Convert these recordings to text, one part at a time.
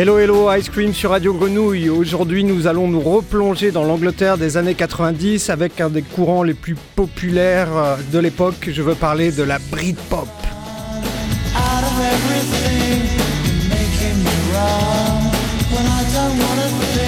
Hello Hello Ice Cream sur Radio Grenouille. Aujourd'hui, nous allons nous replonger dans l'Angleterre des années 90 avec un des courants les plus populaires euh, de l'époque. Je veux parler de la Britpop. about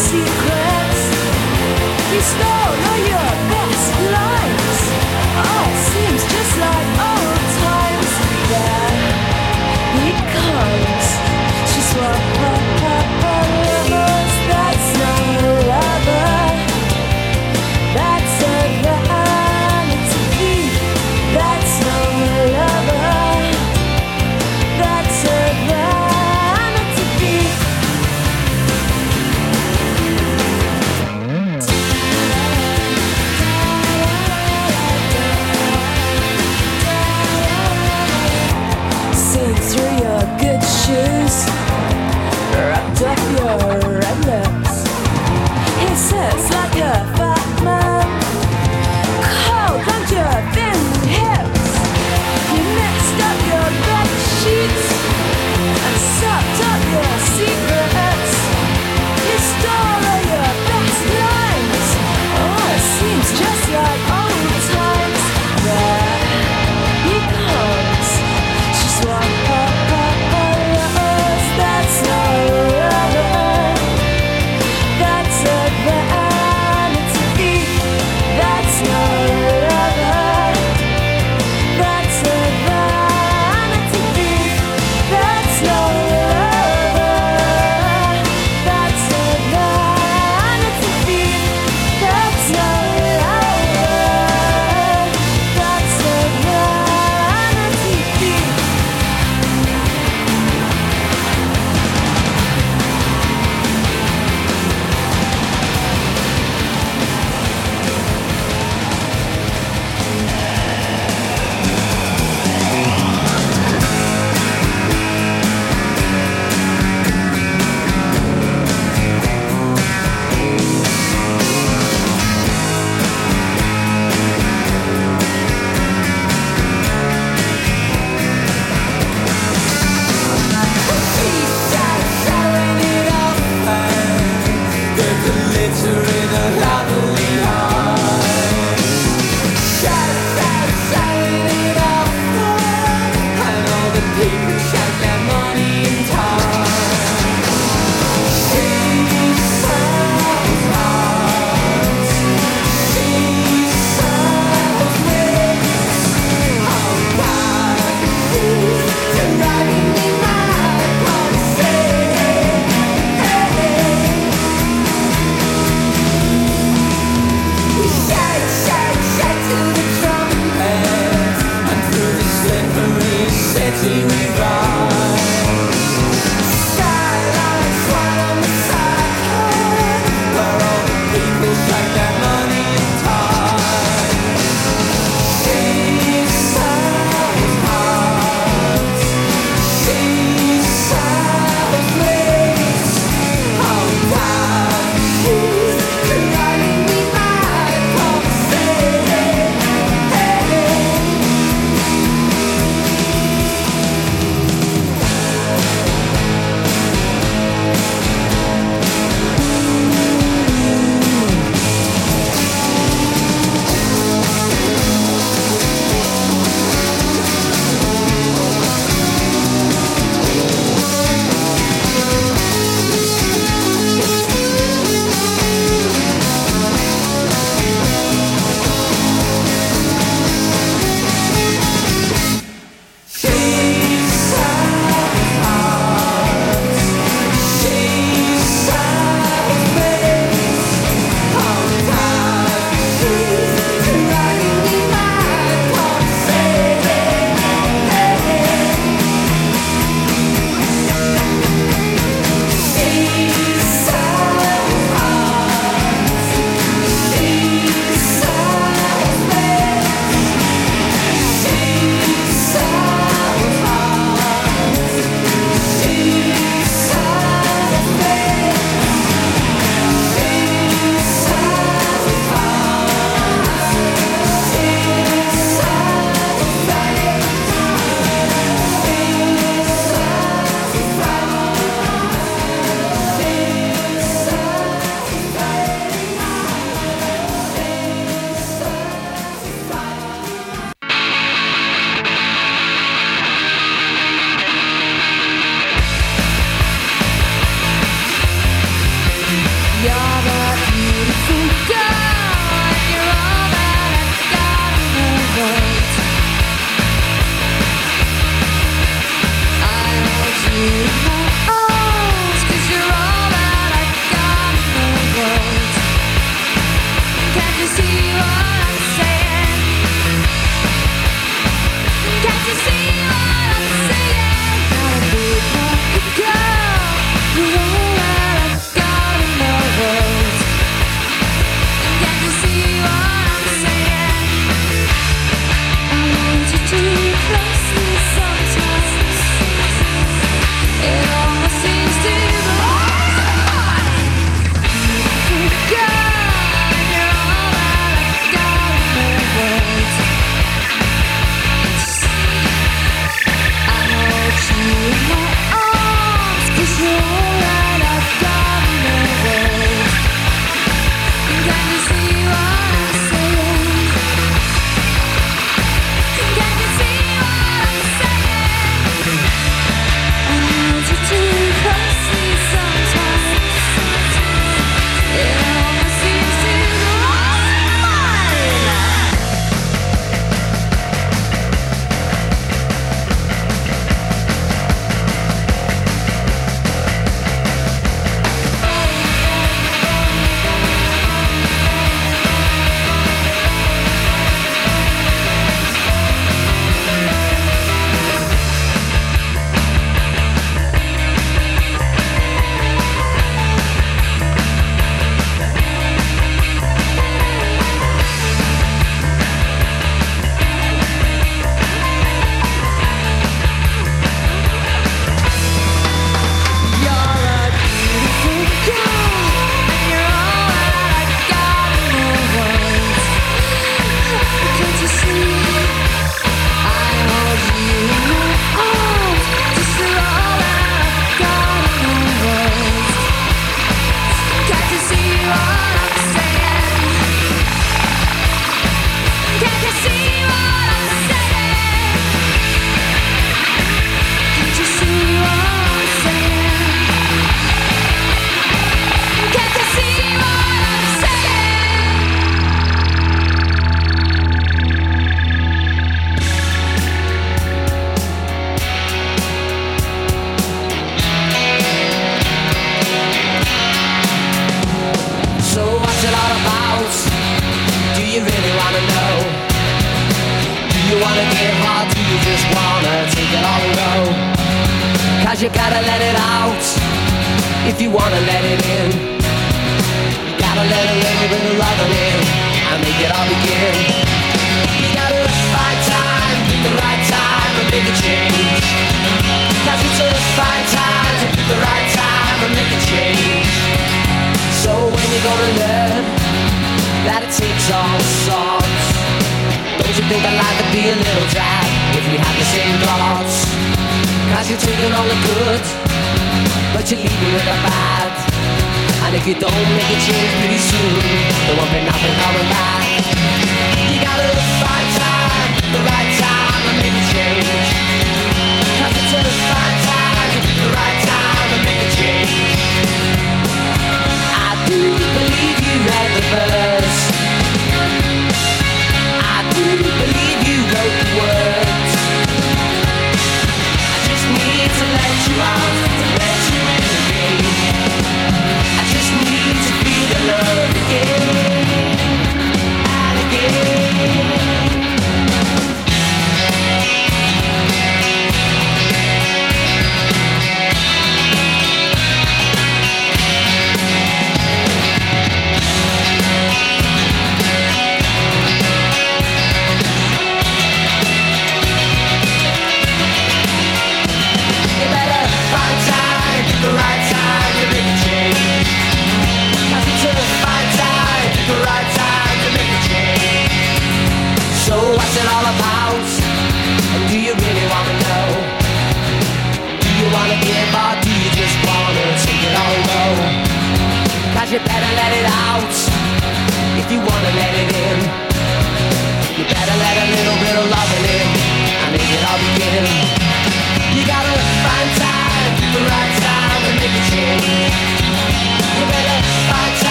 secrets.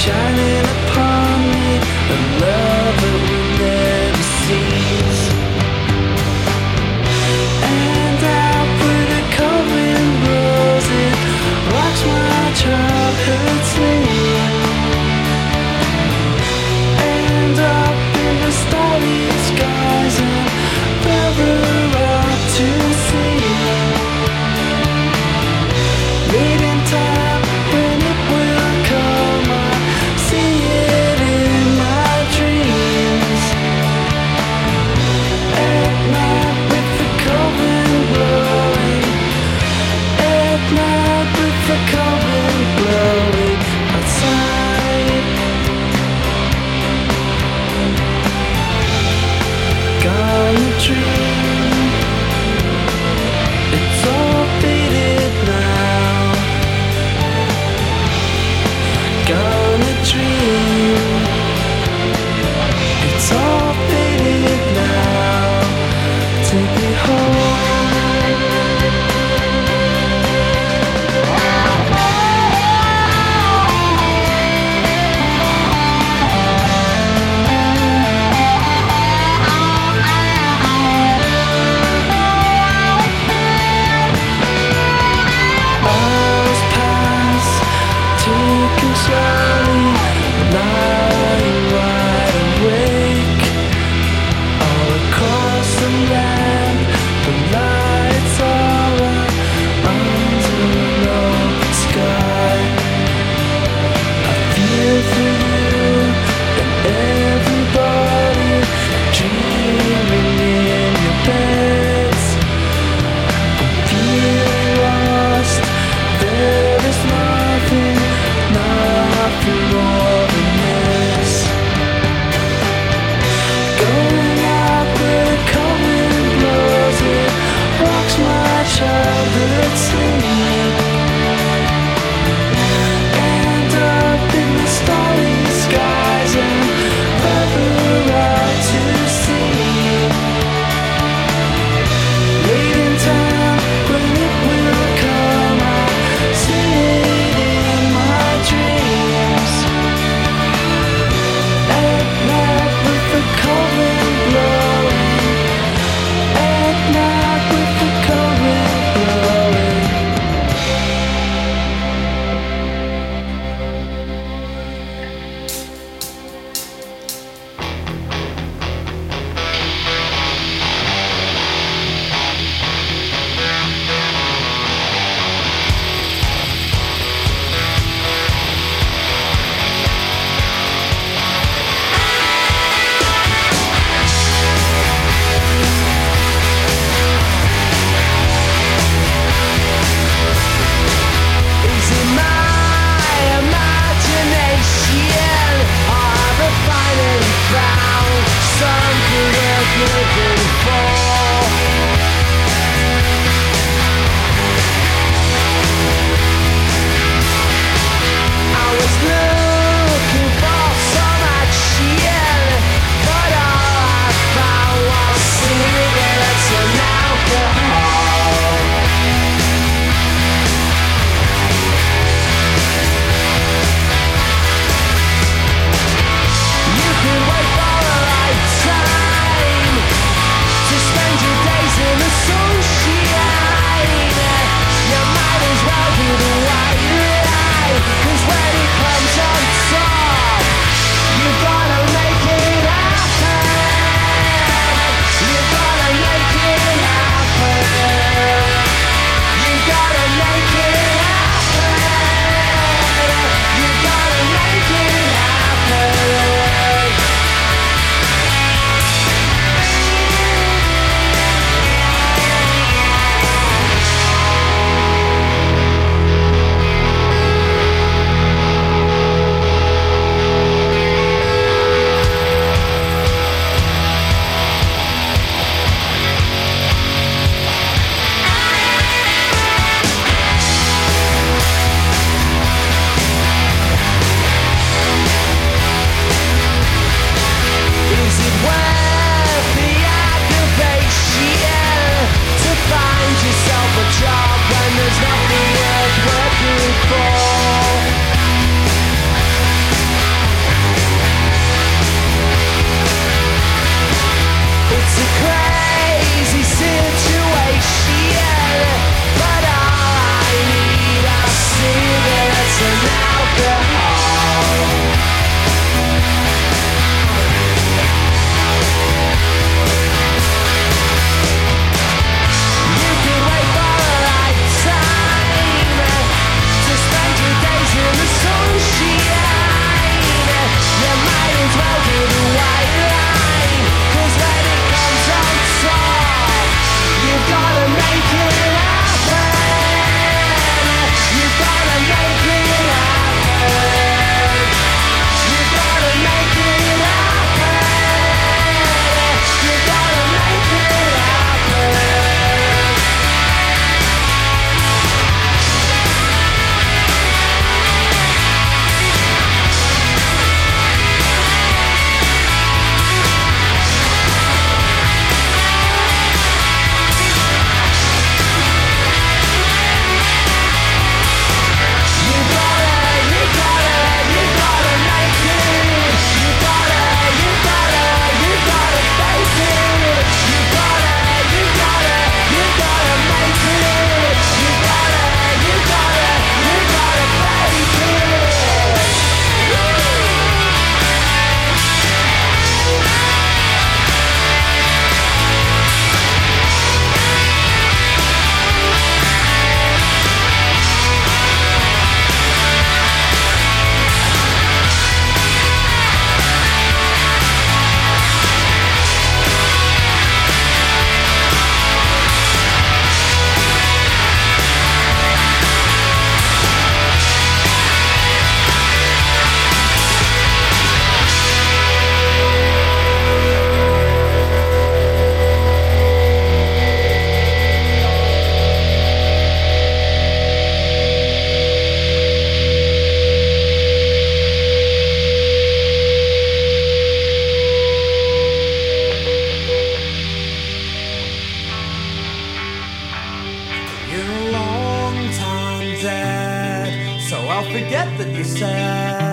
Shining forget that you said.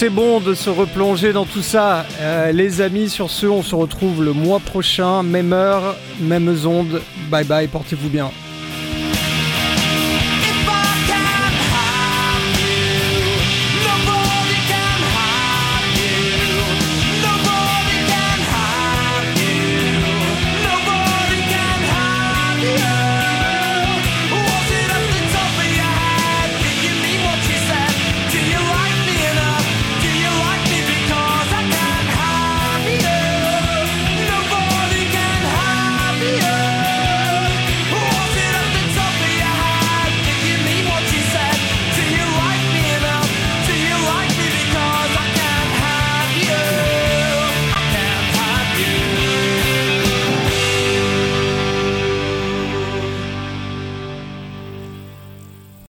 c'est bon de se replonger dans tout ça. Euh, les amis, sur ce, on se retrouve le mois prochain, même heure, mêmes ondes. Bye bye, portez-vous bien.